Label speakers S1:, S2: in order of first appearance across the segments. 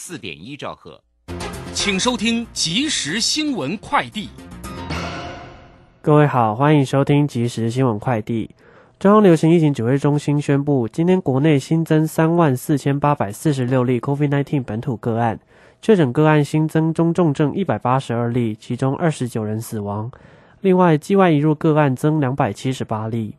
S1: 四点一兆赫，
S2: 请收听即时新闻快递。
S3: 各位好，欢迎收听即时新闻快递。中央流行疫情指挥中心宣布，今天国内新增三万四千八百四十六例 COVID-19 本土个案，确诊个案新增中重症一百八十二例，其中二十九人死亡。另外，境外移入个案增两百七十八例。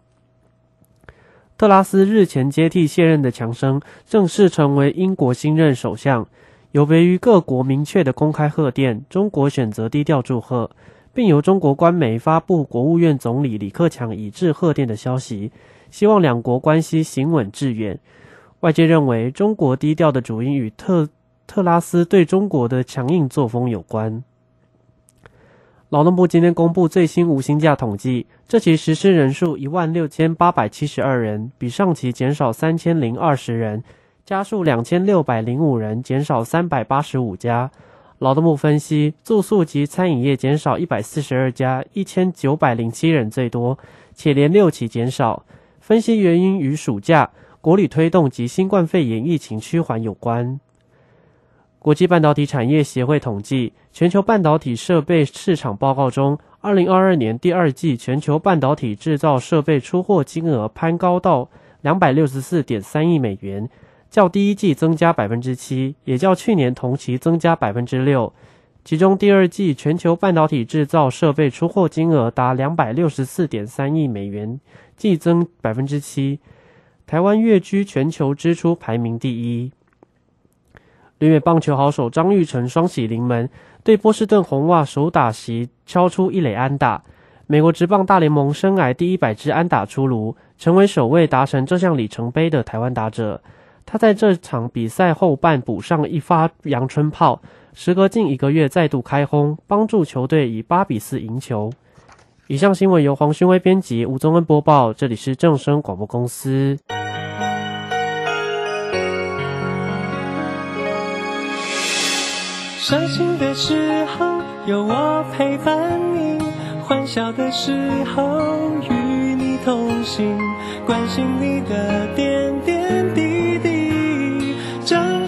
S3: 特拉斯日前接替卸任的强生，正式成为英国新任首相。有别于各国明确的公开贺电，中国选择低调祝贺，并由中国官媒发布国务院总理李克强已致贺电的消息，希望两国关系行稳致远。外界认为，中国低调的主因与特特拉斯对中国的强硬作风有关。劳动部今天公布最新无薪假统计，这期实施人数一万六千八百七十二人，比上期减少三千零二十人，家数两千六百零五人，减少三百八十五家。劳动部分析，住宿及餐饮业减少一百四十二家，一千九百零七人最多，且连六起减少。分析原因与暑假、国旅推动及新冠肺炎疫情趋缓有关。国际半导体产业协会统计，全球半导体设备市场报告中，二零二二年第二季全球半导体制造设备出货金额攀高到两百六十四点三亿美元，较第一季增加百分之七，也较去年同期增加百分之六。其中，第二季全球半导体制造设备出货金额达两百六十四点三亿美元，季增百分之七。台湾跃居全球支出排名第一。旅美棒球好手张玉成双喜临门，对波士顿红袜首打席敲出一垒安打。美国职棒大联盟生涯第一百支安打出炉，成为首位达成这项里程碑的台湾打者。他在这场比赛后半补上一发阳春炮，时隔近一个月再度开轰，帮助球队以八比四赢球。以上新闻由黄勋威编辑，吴宗恩播报，这里是正声广播公司。
S4: 伤心的时候有我陪伴你，欢笑的时候与你同行，关心你的点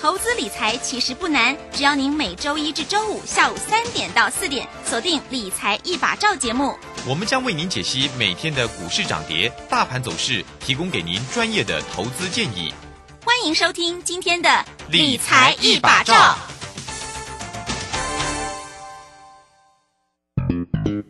S5: 投资理财其实不难，只要您每周一至周五下午三点到四点锁定《理财一把照》节目，
S6: 我们将为您解析每天的股市涨跌、大盘走势，提供给您专业的投资建议。
S5: 欢迎收听今天的《理财一把照》。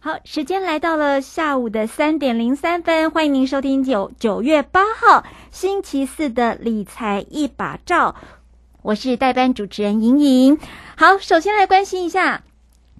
S7: 好，时间来到了下午的三点零三分，欢迎您收听九九月八号星期四的理财一把照，我是代班主持人莹莹。好，首先来关心一下。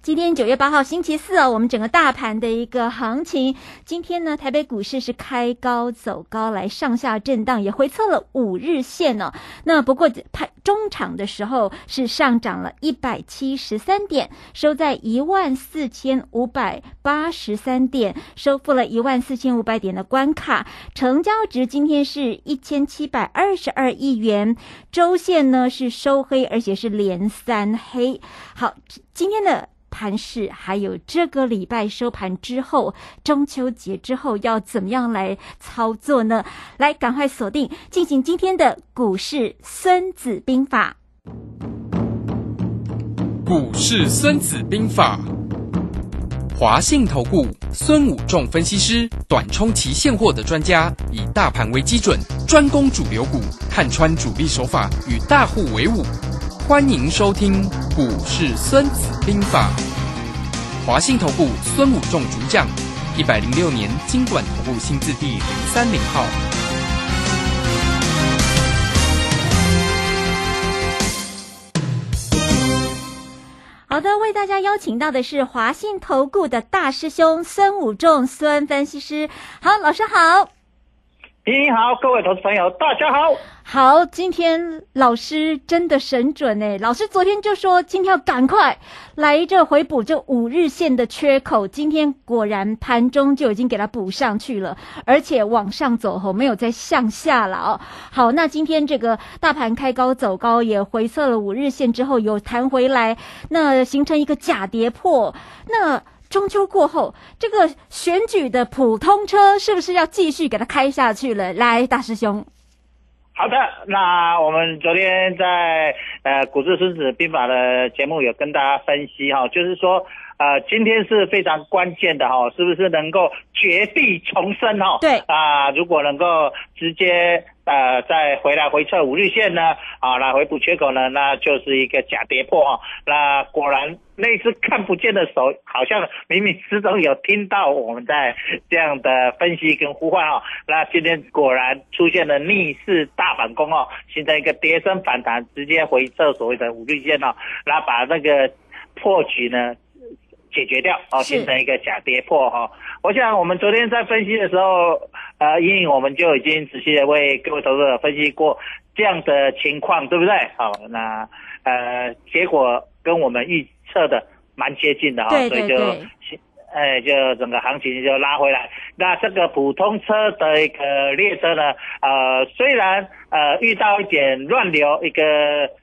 S7: 今天九月八号星期四哦，我们整个大盘的一个行情，今天呢，台北股市是开高走高，来上下震荡，也回测了五日线哦。那不过盘中场的时候是上涨了一百七十三点，收在一万四千五百八十三点，收复了一万四千五百点的关卡。成交值今天是一千七百二十二亿元，周线呢是收黑，而且是连三黑。好，今天的。盘市还有这个礼拜收盘之后，中秋节之后要怎么样来操作呢？来，赶快锁定进行今天的股市孙子兵法。
S2: 股市孙子兵法，华信投顾孙武仲分析师，短冲期现货的专家，以大盘为基准，专攻主流股，看穿主力手法，与大户为伍。欢迎收听《股市孙子兵法》，华信投顾孙武仲主讲，一百零六年金管投顾新字第零三零号。
S7: 好的，为大家邀请到的是华信投顾的大师兄孙武仲孙分析师。好，老师好。
S1: 你好，各位投资朋友，大家好。
S7: 好，今天老师真的神准哎！老师昨天就说今天要赶快来这回补这五日线的缺口，今天果然盘中就已经给它补上去了，而且往上走后没有再向下了哦。好，那今天这个大盘开高走高，也回测了五日线之后有弹回来，那形成一个假跌破，那。中秋过后，这个选举的普通车是不是要继续给它开下去了？来，大师兄。
S1: 好的，那我们昨天在呃《股市孙子兵法》的节目有跟大家分析哈，就是说呃今天是非常关键的哈，是不是能够绝地重生哈？
S7: 对
S1: 啊，如果能够直接。呃，再回来回测五日线呢，啊，来回补缺口呢，那就是一个假跌破啊。那果然那只看不见的手，好像冥冥之中有听到我们在这样的分析跟呼唤啊。那今天果然出现了逆势大反攻哦，形成一个跌升反弹，直接回测所谓的五日线哦，那把那个破局呢。解决掉哦，形成一个假跌破哈。我想我们昨天在分析的时候，呃，因为我们就已经仔细的为各位投资者分析过这样的情况，对不对？好，那呃，结果跟我们预测的蛮接近的哈，所以就，哎，就整个行情就拉回来。那这个普通车的一个列车呢，呃，虽然呃遇到一点乱流一个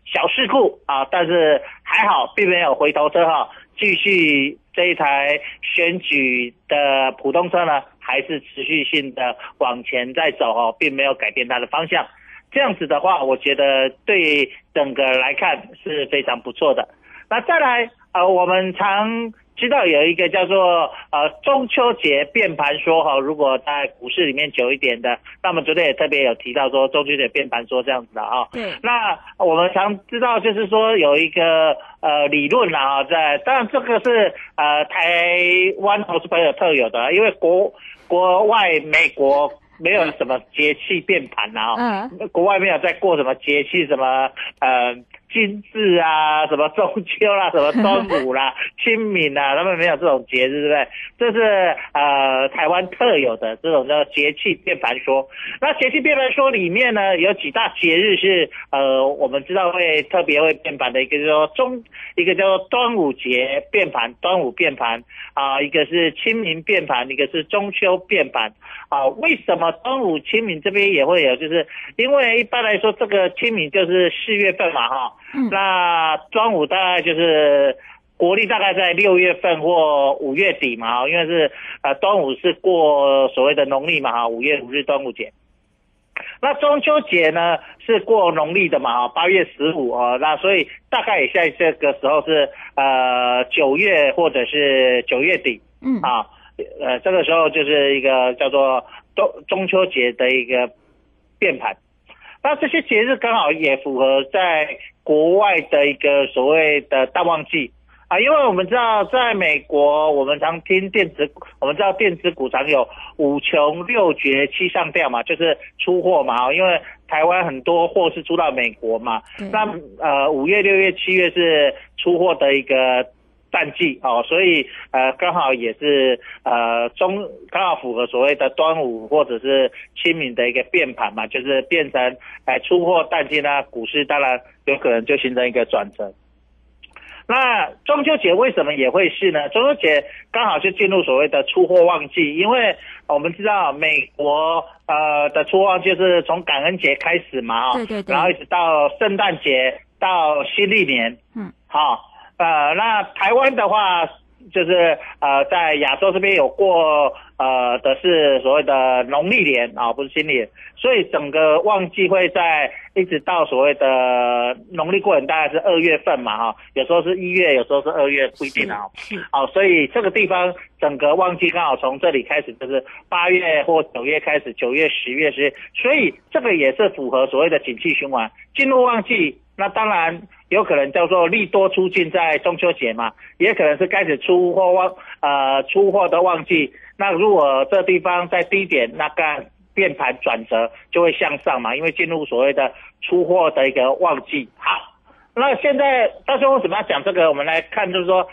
S1: 小事故啊，但是还好，并没有回头车哈。继续这一台选举的普通车呢，还是持续性的往前在走哦，并没有改变它的方向。这样子的话，我觉得对整个来看是非常不错的。那再来，呃，我们常。知道有一个叫做呃中秋节变盘说哈，如果在股市里面久一点的，那么昨天也特别有提到说中秋节变盘说这样子的啊。
S7: 对。
S1: 那我们常知道就是说有一个呃理论啦哈，在当然这个是呃台湾投资朋友特有的，因为国国外美国没有什么节气变盘啊，嗯，国外没有在过什么节气什么呃。金日啊，什么中秋啦，什么端午啦，清明啦，他们没有这种节日，对不对？这是呃台湾特有的这种叫节气变盘说。那节气变盘说里面呢，有几大节日是呃我们知道会特别会变盘的，一个叫做中，一个叫做端午节变盘，端午变盘啊，一个是清明变盘，一个是中秋变盘啊。为什么端午、清明这边也会有？就是因为一般来说，这个清明就是四月份嘛，哈。那端午大概就是国历大概在六月份或五月底嘛，因为是呃端午是过所谓的农历嘛哈，五月五日端午节。那中秋节呢是过农历的嘛哈，八月十五啊，那所以大概也在这个时候是呃九月或者是九月底，嗯啊，呃这个时候就是一个叫做中中秋节的一个变盘。那这些节日刚好也符合在国外的一个所谓的大旺季啊，因为我们知道在美国，我们常听电子，我们知道电子股常有五穷六绝七上吊嘛，就是出货嘛因为台湾很多货是出到美国嘛，那呃五月、六月、七月是出货的一个。淡季哦，所以呃刚好也是呃中刚好符合所谓的端午或者是清明的一个变盘嘛，就是变成哎出货淡季呢，股市当然有可能就形成一个转折。那中秋节为什么也会是呢？中秋节刚好就进入所谓的出货旺季，因为我们知道美国呃的出货就是从感恩节开始嘛，
S7: 对对对，
S1: 然后一直到圣诞节到新历年，嗯，好。呃，那台湾的话，就是呃，在亚洲这边有过呃的是所谓的农历年啊，不是新年，所以整个旺季会在一直到所谓的农历过年，大概是二月份嘛，哈，有时候是一月，有时候是二月，不一定啊。好，所以这个地方整个旺季刚好从这里开始，就是八月或九月开始，九月、十月十月，所以这个也是符合所谓的景气循环，进入旺季。那当然有可能叫做利多出尽在中秋节嘛，也可能是开始出货旺，呃，出货的旺季。那如果这地方在低点，那个变盘转折就会向上嘛，因为进入所谓的出货的一个旺季。好，那现在到时候为什么要讲这个？我们来看，就是说。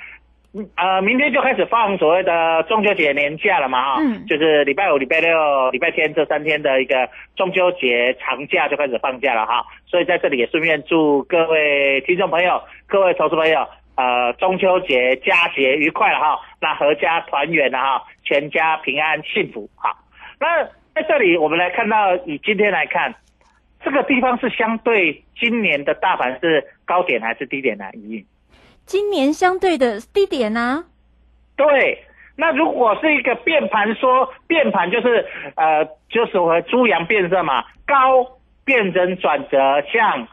S1: 嗯呃，明天就开始放所谓的中秋节年假了嘛，哈、
S7: 嗯
S1: 就是礼拜五、礼拜六、礼拜天这三天的一个中秋节长假就开始放假了哈，所以在这里也顺便祝各位听众朋友、各位投资朋友，呃，中秋节佳节愉快了哈，那阖家团圆了哈，全家平安幸福哈。那在这里我们来看到，以今天来看，这个地方是相对今年的大盘是高点还是低点呢？一
S7: 今年相对的低点啊，
S1: 对，那如果是一个变盘说，变盘就是呃，就是我猪羊变色嘛，高变成转折向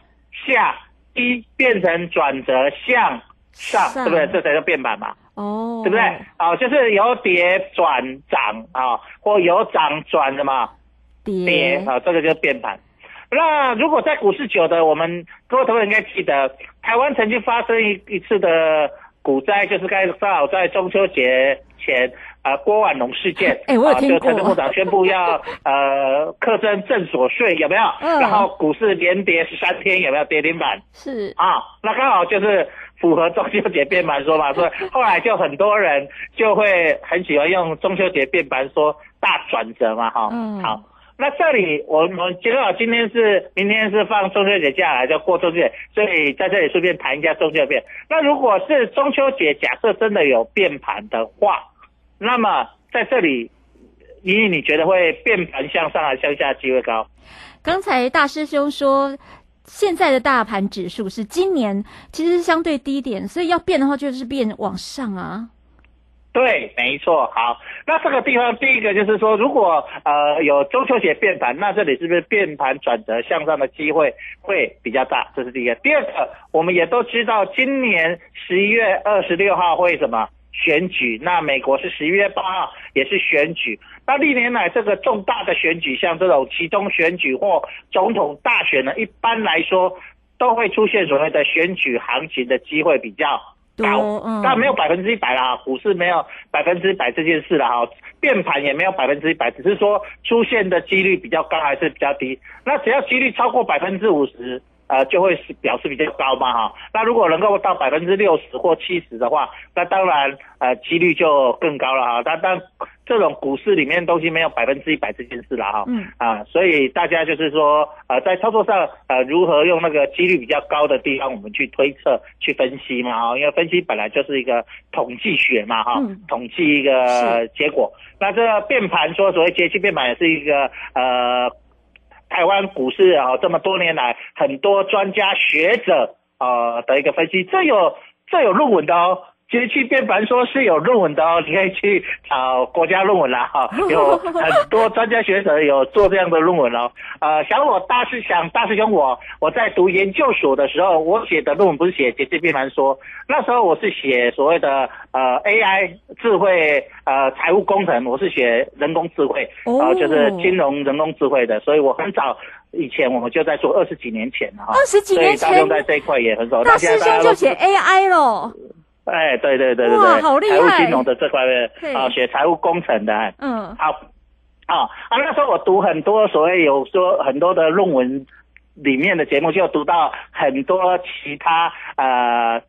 S1: 下，低变成转折向上，
S7: 上
S1: 对不对？这才叫变盘嘛，
S7: 哦，
S1: 对不对？啊、就是由跌转涨啊，或由涨转什么跌
S7: 跌
S1: 啊，这个就是变盘。那如果在股市久的，我们各位同学应该记得，台湾曾经发生一一次的股灾，就是该刚好在中秋节前，呃，郭万龙事件。
S7: 哎我有
S1: 啊
S7: 听过
S1: 就财政部长宣布要呃课征正所税，有没有？
S7: 嗯
S1: 然后股市连跌十三天，有没有跌停板？
S7: 是
S1: 啊，那刚好就是符合中秋节变盘说嘛，所以后来就很多人就会很喜欢用中秋节变盘说大转折嘛，哈、
S7: 嗯
S1: 好。那这里我们正好今天是明天是放中秋节假来，就过中秋节，所以在这里顺便谈一下中秋节。那如果是中秋节，假设真的有变盘的话，那么在这里，莹莹你觉得会变盘向上还是向下机会高？
S7: 刚才大师兄说，现在的大盘指数是今年其实是相对低点，所以要变的话就是变往上啊。
S1: 对，没错。好，那这个地方第一个就是说，如果呃有中秋节变盘，那这里是不是变盘转折向上的机会会比较大？这是第一个。第二个，我们也都知道，今年十一月二十六号会什么选举？那美国是十一月八号也是选举。那历年来这个重大的选举，像这种其中选举或总统大选呢，一般来说都会出现所谓的选举行情的机会比较高但没有百分之一百啦，股市没有百分之一百这件事啦哈，变盘也没有百分之一百，只是说出现的几率比较高还是比较低。那只要几率超过百分之五十，呃，就会是表示比较高嘛哈。那如果能够到百分之六十或七十的话，那当然呃几率就更高了哈。但但这种股市里面东西没有百分之一百这件事了哈。
S7: 嗯
S1: 啊，所以大家就是说，呃，在操作上，呃，如何用那个几率比较高的地方，我们去推测、去分析嘛，哈，因为分析本来就是一个统计学嘛，哈、
S7: 嗯
S1: 统计一个
S7: 是
S1: 结果。那这个变盘说所谓节气变盘也是一个呃，台湾股市啊、这么多年来很多专家学者呃的一个分析，这有这有论文的哦。节气变盘说是有论文的哦，你可以去找国家论文啦哈，有很多专家学者有做这样的论文哦。呃，想我大师想大师兄我我在读研究所的时候，我写的论文不是写节气变盘说，那时候我是写所谓的呃 AI 智慧呃财务工程，我是写人工智慧，
S7: 然
S1: 呃就是金融人工智慧的，所以我很早以前我们就在做二十几年前哈，
S7: 二十几年
S1: 所以大家
S7: 前，
S1: 在这一块也很少。
S7: 大师兄就写 AI 咯。
S1: 哎，对对对对对，
S7: 好厉害
S1: 财务金融的这块
S7: 对
S1: 的啊，学财务工程的，
S7: 嗯。
S1: 好，啊啊，那时候我读很多所谓有说很多的论文里面的节目，就读到很多其他呃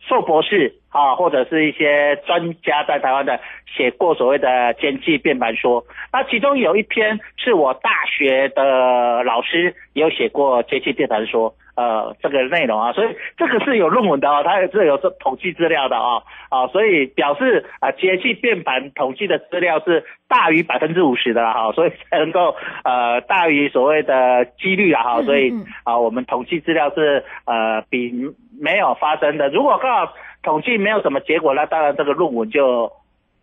S1: 硕博士啊，或者是一些专家在台湾的写过所谓的经济变盘说，那其中有一篇是我大学的老师也有写过经济变盘说。呃，这个内容啊，所以这个是有论文的哦，它也是有这统计资料的哦，啊，所以表示啊，节气变盘统计的资料是大于百分之五十的啦哈，所以才能够呃大于所谓的几率啊哈，
S7: 嗯
S1: 所以
S7: 嗯
S1: 啊，我们统计资料是呃比没有发生的，如果刚好统计没有什么结果，那当然这个论文就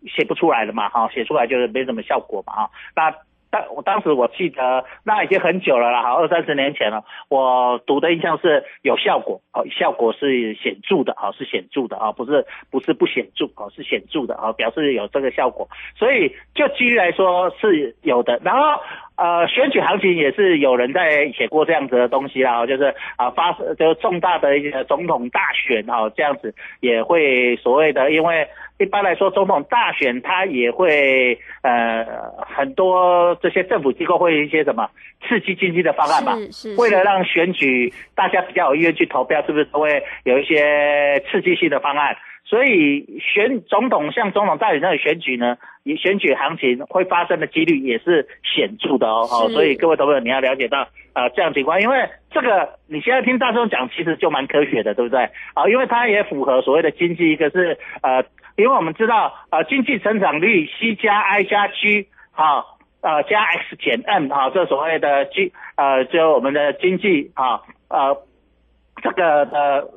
S1: 写不出来了嘛哈，写出来就是没什么效果嘛哈，那。当我当时我记得那已经很久了啦，好，二三十年前了。我读的印象是有效果，哦，效果是显著的，哦，是显著的啊，不是不是不显著，哦，是显著的啊，表示有这个效果。所以就几率来说是有的。然后呃，选举行情也是有人在写过这样子的东西啦，就是啊发就是重大的一些总统大选哈，这样子也会所谓的，因为一般来说总统大选它也会呃很多这些政府机构会一些什么刺激经济的方案嘛，
S7: 是是
S1: 为了让选举大家比较有意愿去投票，是不是都会有一些刺激性的方案？所以选总统像总统大选那个选举呢，以选举行情会发生的几率也是显著的哦。哦，所以各位投朋友你要了解到呃这样情况，因为这个你现在听大众讲，其实就蛮科学的，对不对？啊，因为它也符合所谓的经济，一个是呃，因为我们知道呃经济成长率 C 加 I 加 G 好、呃加 X 减 N 哈、这所谓的 G 呃就我们的经济啊呃这个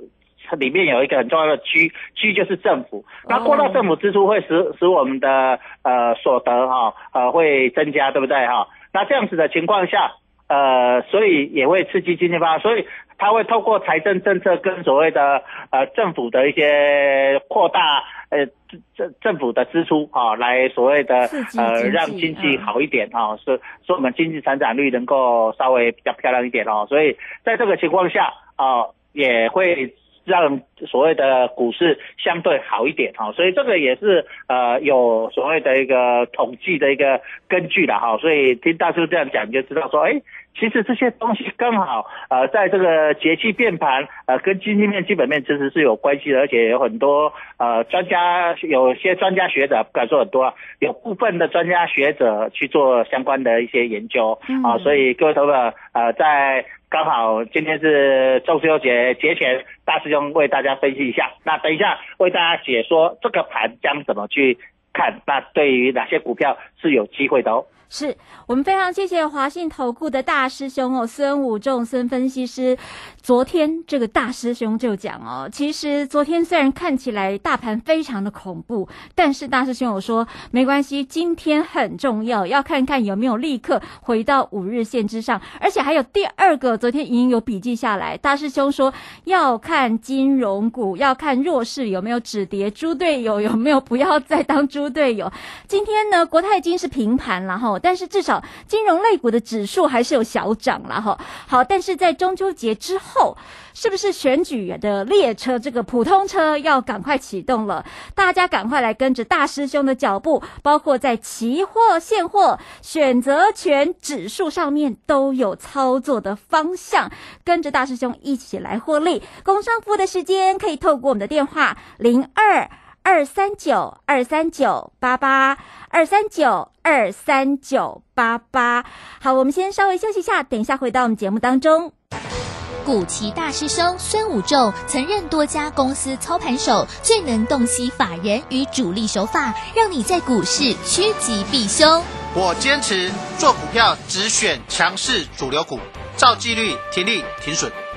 S1: 的。里面有一个很重要的 G，G 就是政府。那扩大政府支出会使使我们的呃所得哈呃会增加，对不对哈？那这样子的情况下，呃，所以也会刺激经济发展，所以它会透过财政政策跟所谓的呃政府的一些扩大呃政政政府的支出啊，来所谓的呃让经济
S7: 嗯
S1: 好一点啊，是说我们经济成长率能够稍微比较漂亮一点哦。所以在这个情况下啊，也会。让所谓的股市相对好一点哈，所以这个也是呃有所谓的一个统计的一个根据的哈，所以听大叔这样讲，就知道说，哎，其实这些东西刚好呃在这个节气变盘呃跟经济面基本面其实是有关系的，而且有很多呃专家有些专家学者不敢说很多，有部分的专家学者去做相关的一些研究啊，所以各位投友呃在。刚好今天是中秋节节前，大师兄为大家分析一下。那等一下为大家解说这个盘将怎么去看，那对于哪些股票是有机会的哦。
S7: 是我们非常谢谢华信投顾的大师兄哦，孙武仲孙分析师。昨天这个大师兄就讲哦，其实昨天虽然看起来大盘非常的恐怖，但是大师兄有说没关系，今天很重要，要看看有没有立刻回到五日线之上，而且还有第二个，昨天已经有笔记下来，大师兄说要看金融股，要看弱势有没有止跌，猪队友有没有不要再当猪队友。今天呢，国泰经是平盘了哈，但是至少金融类股的指数还是有小涨了哈。好，但是在中秋节之后，是不是选举的列车这个普通车要赶快启动了？大家赶快来跟着大师兄的脚步，包括在期货、现货、选择权指数上面都有操作的方向，跟着大师兄一起来获利。工商服务的时间可以透过我们的电话零二。二三九二三九八八二三九二三九八八。好，我们先稍微休息一下，等一下回到我们节目当中。
S8: 古奇大师兄孙武仲曾任多家公司操盘手，最能洞悉法人与主力手法，让你在股市趋吉避凶。
S9: 我坚持做股票只选强势主流股，照纪律停利停损。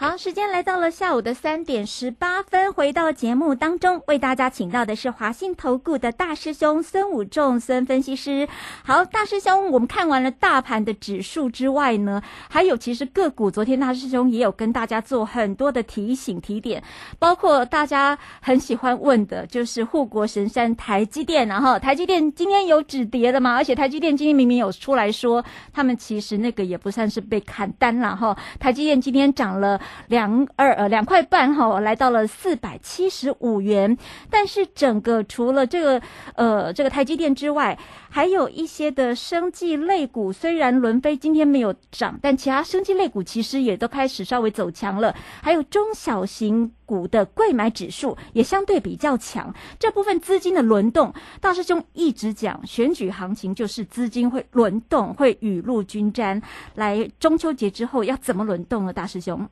S7: 好，时间来到了下午的三点十八分，回到节目当中，为大家请到的是华信投顾的大师兄孙武仲孙分析师。好，大师兄，我们看完了大盘的指数之外呢，还有其实个股，昨天大师兄也有跟大家做很多的提醒提点，包括大家很喜欢问的，就是护国神山台积电，然后台积电今天有止跌了嘛？而且台积电今天明明有出来说，他们其实那个也不算是被砍单了哈。台积电今天涨了。两二呃两块半哈，来到了四百七十五元。但是整个除了这个呃这个台积电之外，还有一些的生技类股，虽然伦飞今天没有涨，但其他生技类股其实也都开始稍微走强了。还有中小型股的贵买指数也相对比较强。这部分资金的轮动，大师兄一直讲，选举行情就是资金会轮动，会雨露均沾。来中秋节之后要怎么轮动呢？大师兄？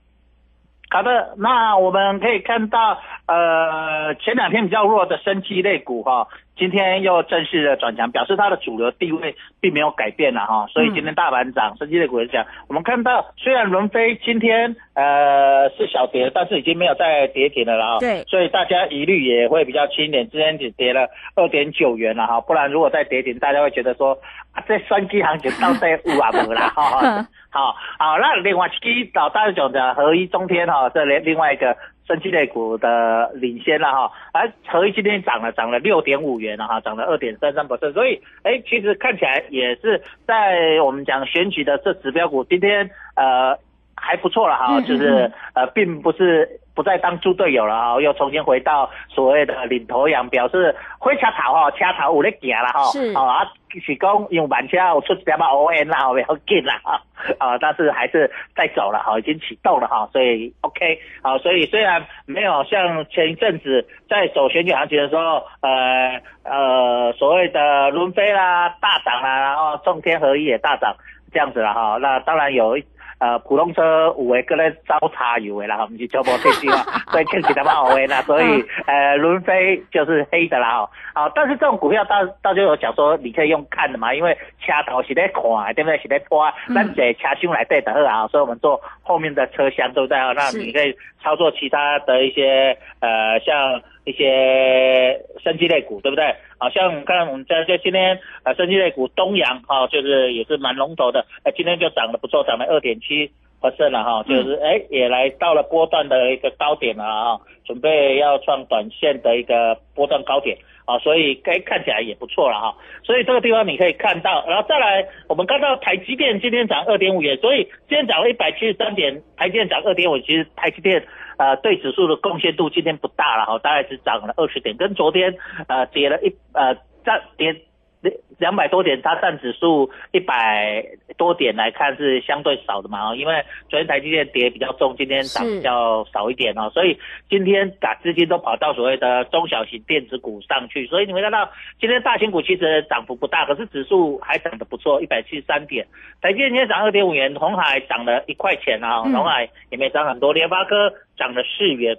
S1: 好的，那我们可以看到，呃，前两天比较弱的生机类股哈、今天又正式的转强，表示它的主流地位并没有改变了哈。所以今天大盘涨，升级类股也涨。我们看到虽然伦飞今天呃是小跌，但是已经没有再跌停了啦。
S7: 对，
S1: 所以大家疑虑也会比较轻一点。之前只跌了二点九元了哈，不然如果再跌停，大家会觉得说啊，这三基行情到底有啊无啦哈。好好，那另外一老大讲的合一中天哈，这另另外一个升级类股的领先了哈，而合一今天涨了，涨了六点五元了哈，涨了二点三三。百分，所以哎，其实看起来也是在我们讲选举的这指标股，今天呃还不错了哈，就是呃并不是不再当猪队友了哈，又重新回到所谓的领头羊，表示会车头哈，车头有咧行了哈，
S7: 是
S1: 啊。是讲用慢车有出点嘛 O N 啦，不要紧啦啊，啊，但是还是在走了哈，已经启动了哈，所以 OK 好，所以虽然没有像前一阵子在走选举行情的时候，呃呃所谓的轮飞啦大涨啦，然后中天合一也大涨这样子了哈，那当然有。呃，普通车有诶，搁咧招茶油诶啦，毋是全部退休啊，所以看起来蛮好诶啦，所以呃，轮飞就是黑的啦哦，好，但是这种股票大大家有讲说，你可以用看的嘛，因为车头是在看，对不对？是在拖，咱坐车厢来对的好啊，所以我们做后面的车厢，对不对啊？那你可以操作其他的一些呃，像。一些升级类股，对不对？好像看我们在在今天呃，升级类股东阳哈，就是也是蛮龙头的，哎，今天就涨得不错，涨了二点七 percent 了哈，就是哎也来到了波段的一个高点了啊，准备要创短线的一个波段高点啊，所以该看起来也不错了哈，所以这个地方你可以看到，然后再来我们看到台积电今天涨二点五元，所以今天涨了一百七十三点，台积电涨二点五，其实台积电。呃，对指数的贡献度今天不大了哈，大概是涨了二十点，跟昨天呃跌了一呃占跌两两百多点，它占指数一百多点来看是相对少的嘛因为昨天台积电跌比较重，今天涨比较少一点哦，所以今天把资金都跑到所谓的中小型电子股上去，所以你会看到今天大型股其实涨幅不大，可是指数还涨得不错，一百七十三点，台积电今天涨二点五元，红海涨了一块钱啊，红海也没涨很多，联发科。涨了四元，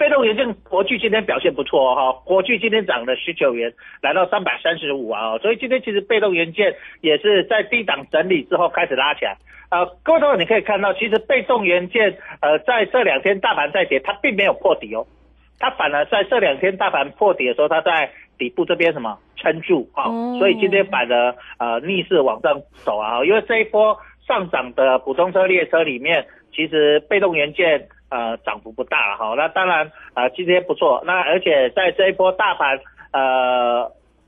S1: 被动元件国巨今天表现不错哈，国巨今天涨了十九元，来到三百三十五啊，所以今天其实被动元件也是在低档整理之后开始拉起来。呃，各位朋友你可以看到，其实被动元件呃在这两天大盘在跌，它并没有破底哦，它反而在这两天大盘破底的时候，它在底部这边什么撑住啊，所以今天反而呃逆势往上走啊，因为这一波上涨的普通车列车里面，其实被动元件。呃，涨幅不大哈，那当然呃今天不错，那而且在这一波大盘呃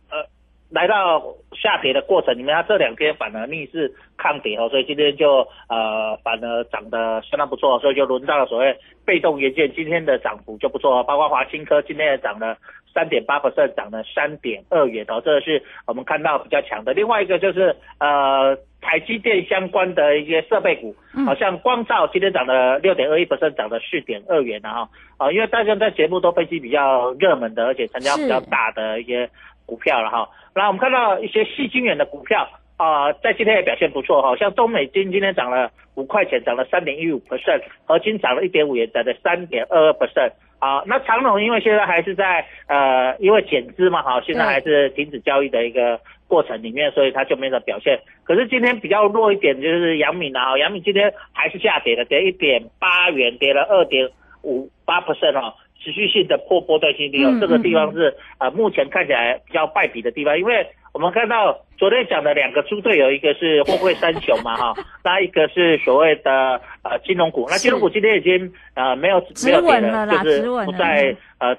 S1: 呃来到下跌的过程里面，它这两天反而逆势抗跌哦，所以今天就呃反而涨得相当不错，所以就轮到了所谓被动元件今天的涨幅就不错，包括华新科今天也涨了三点八 percent，涨了三点二元哦，这是我们看到比较强的。另外一个就是呃。台积电相关的一些设备股，好像光照今天涨了六点二一涨了四点二元的哈，啊，因为大家在节目都分析比较热门的，而且成交比较大的一些股票了哈。那我们看到一些细晶圆的股票啊，在今天也表现不错哈，像中美金今天涨了五块钱，涨了三点一五 percent，合金涨了一点五元，涨了三点二二 percent。啊，那长隆因为现在还是在呃，因为减资嘛，哈，现在还是停止交易的一个过程里面，所以它就没什么表现。可是今天比较弱一点就是杨敏啊，杨敏今天还是下跌的，跌一点八元，跌了二点五八 percent 哦，持续性的破波段新低哦，这个地方是呃目前看起来比较败笔的地方，因为。我们看到昨天讲的两个猪队友，一个是货柜三雄嘛，哈，那一个是所谓的呃金融股。那金融股今天已经呃没有没有跌了，就是不再呃，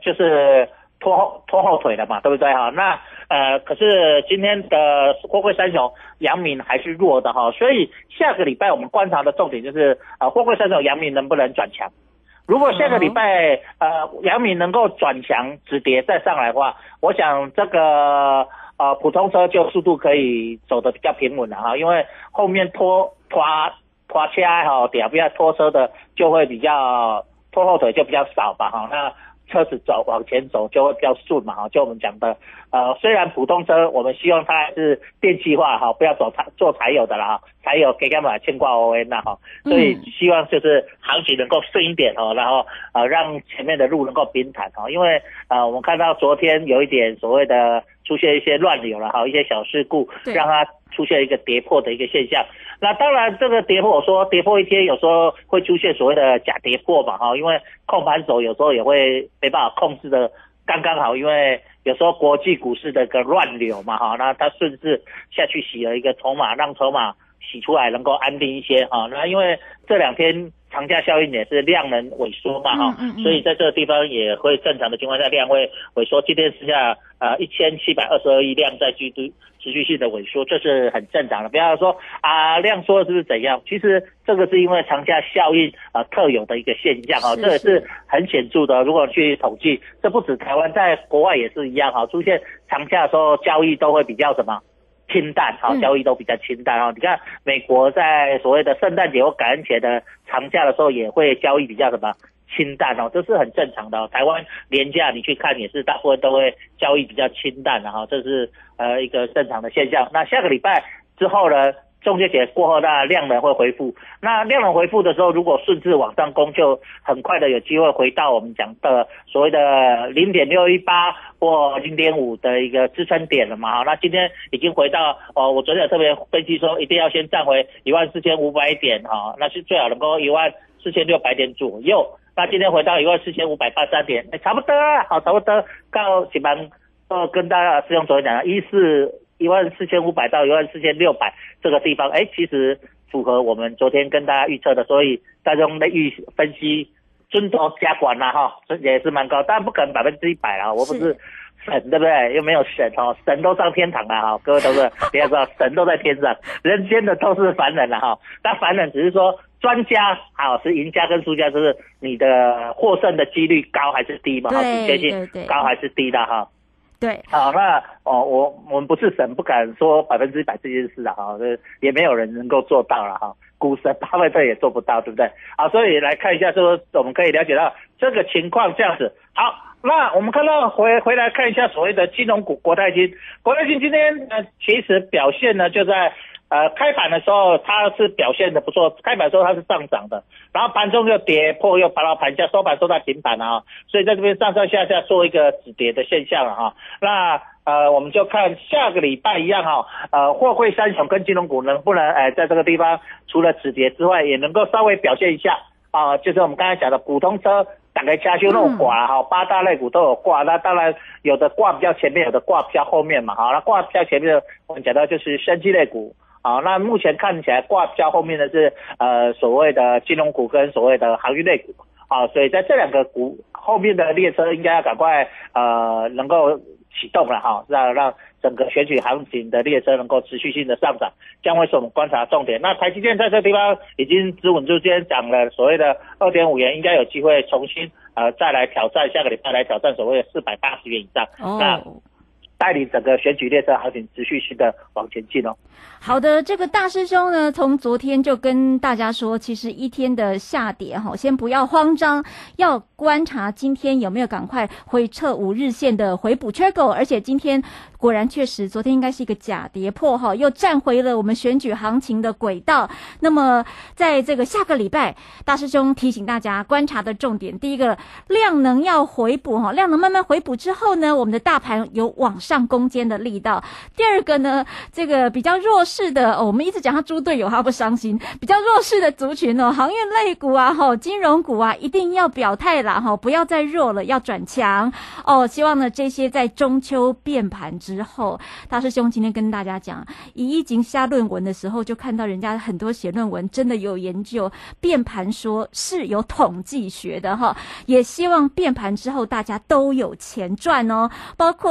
S1: 就是拖后拖后腿了嘛，对不对哈？那呃，可是今天的货柜三雄阳明还是弱的哈，所以下个礼拜我们观察的重点就是呃货柜三雄阳明能不能转强。如果下个礼拜呃杨敏能够转强止跌再上来的话，我想这个呃普通车就速度可以走得比较平稳了哈，因为后面拖拖拖车哈，底下不要拖车的就会比较拖后腿就比较少吧哈。那车子走往前走就会比较顺嘛哈。就我们讲的，呃，虽然普通车我们希望它是电气化哈，不要走柴做柴油的了哈，柴油给干嘛牵挂 O N 呐哈，所以希望就是行情能够顺一点哦，然后呃让前面的路能够平坦哈，因为呃我们看到昨天有一点所谓的出现一些乱流了哈，一些小事故
S7: 对
S1: 让它出现一个跌破的一个现象。那当然，这个跌破，我说跌破一天，有时候会出现所谓的假跌破嘛，哈，因为控盘手有时候也会没办法控制的刚刚好，因为有时候国际股市的一个乱流嘛，哈，那它顺势下去洗了一个筹码，让筹码洗出来能够安定一些哈。那因为这两天长假效应也是量能萎缩嘛，哈、
S7: 嗯嗯嗯
S1: 所以在这个地方也会正常的情况下量会萎缩。今天剩下呃一千七百二十二亿量在居度持续性的萎缩，这是很正常的。不要说啊量缩是不是怎样？其实这个是因为长假效应呃特有的一个现象啊，
S7: 是
S1: 这也
S7: 是
S1: 是很显著的。如果去统计，这不止台湾，在国外也是一样哈，出现长假的时候交易都会比较什么？清淡，好，
S7: 嗯
S1: 交易都比较清淡哦。你看，美国在所谓的圣诞节或感恩节的长假的时候，也会交易比较什么清淡哦，这是很正常的、台湾廉价你去看也是大部分都会交易比较清淡的哈、这是呃一个正常的现象。那下个礼拜之后呢？中秋节过后，那量能会恢复。那量能恢复的时候，如果顺势往上攻，就很快的有机会回到我们讲的所谓的零点六一八或零点五的一个支撑点了嘛。好，那今天已经回到哦，我昨天特别分析说，一定要先站回一万四千五百点哈、那是最好能够一万四千六百点左右。那今天回到一万四千五百八十三点，哎，差不多啊，好，差不多。告基本上呃，跟大家师兄昨天讲的，一四一万四千五百到一万四千六百这个地方，哎，其实符合我们昨天跟大家预测的，所以大众的预分析尊重加管啦哈，这也是蛮高，但不可能百分之一百啊，我不是神对不对？又没有神哦，神都上天堂了哈，各位都是不要知道，神都在天上，人间的都是凡人了哈。但凡人只是说专家啊，是赢家跟输家，就是你的获胜的几率高还是低嘛？哈，
S7: 对
S1: 警戒
S7: 对对
S1: 性高还是低的哈？
S7: 对，
S1: 好，那哦，我我们不是神，不敢说百分之百这件事啊，哈，这也没有人能够做到了哈。股神巴菲特也做不到，对不对？好，所以来看一下，说我们可以了解到这个情况这样子。好，那我们看到回回来看一下所谓的金融股国泰金，国泰金今天呃其实表现呢就在呃开盘的时候它是表现的不错，开盘的时候它是上涨的，然后盘中又跌破又爬到盘下，收盘收在平盘了啊，所以在这边上上下下做一个止跌的现象了哈。那呃，我们就看下个礼拜一样哈，呃，货柜三雄跟金融股能不能哎、在这个地方除了止跌之外，也能够稍微表现一下啊、就是我们刚才讲的普通车。打开加修那种挂哈，八大类股都有挂，那当然有的挂比较前面，有的挂比较后面嘛，好，那挂比较前面的我们讲到就是生机类股，好，那目前看起来挂比较后面的是呃所谓的金融股跟所谓的航运类股，啊，所以在这两个股后面的列车应该要赶快呃能够启动了哈，让让整个选举行情的列车能够持续性的上涨，将会是我们观察重点。那台积电在这地方已经止稳住，今天涨了所谓的二点五元，应该有机会重新呃再来挑战，下个礼拜来挑战所谓的四百八十元以上。那
S7: 哦。
S1: 带领整个选举列车行情持续性的往前进哦。
S7: 好的，这个大师兄呢，从昨天就跟大家说，其实一天的下跌哈，先不要慌张，要观察今天有没有赶快回撤五日线的回补缺口，而且今天果然确实，昨天应该是一个假跌破哈，又站回了我们选举行情的轨道。那么在这个下个礼拜，大师兄提醒大家观察的重点，第一个量能要回补哈，量能慢慢回补之后呢，我们的大盘有往上攻坚的力道。第二个呢，这个比较弱势的，哦、我们一直讲他猪队友，他不伤心。比较弱势的族群哦，航运类股啊，哈，金融股啊，一定要表态啦，哈，不要再弱了，要转强哦。希望呢，这些在中秋变盘之后，大师兄今天跟大家讲，以一经下论文的时候，就看到人家很多写论文真的有研究变盘，说是有统计学的哈，也希望变盘之后大家都有钱赚哦，包括。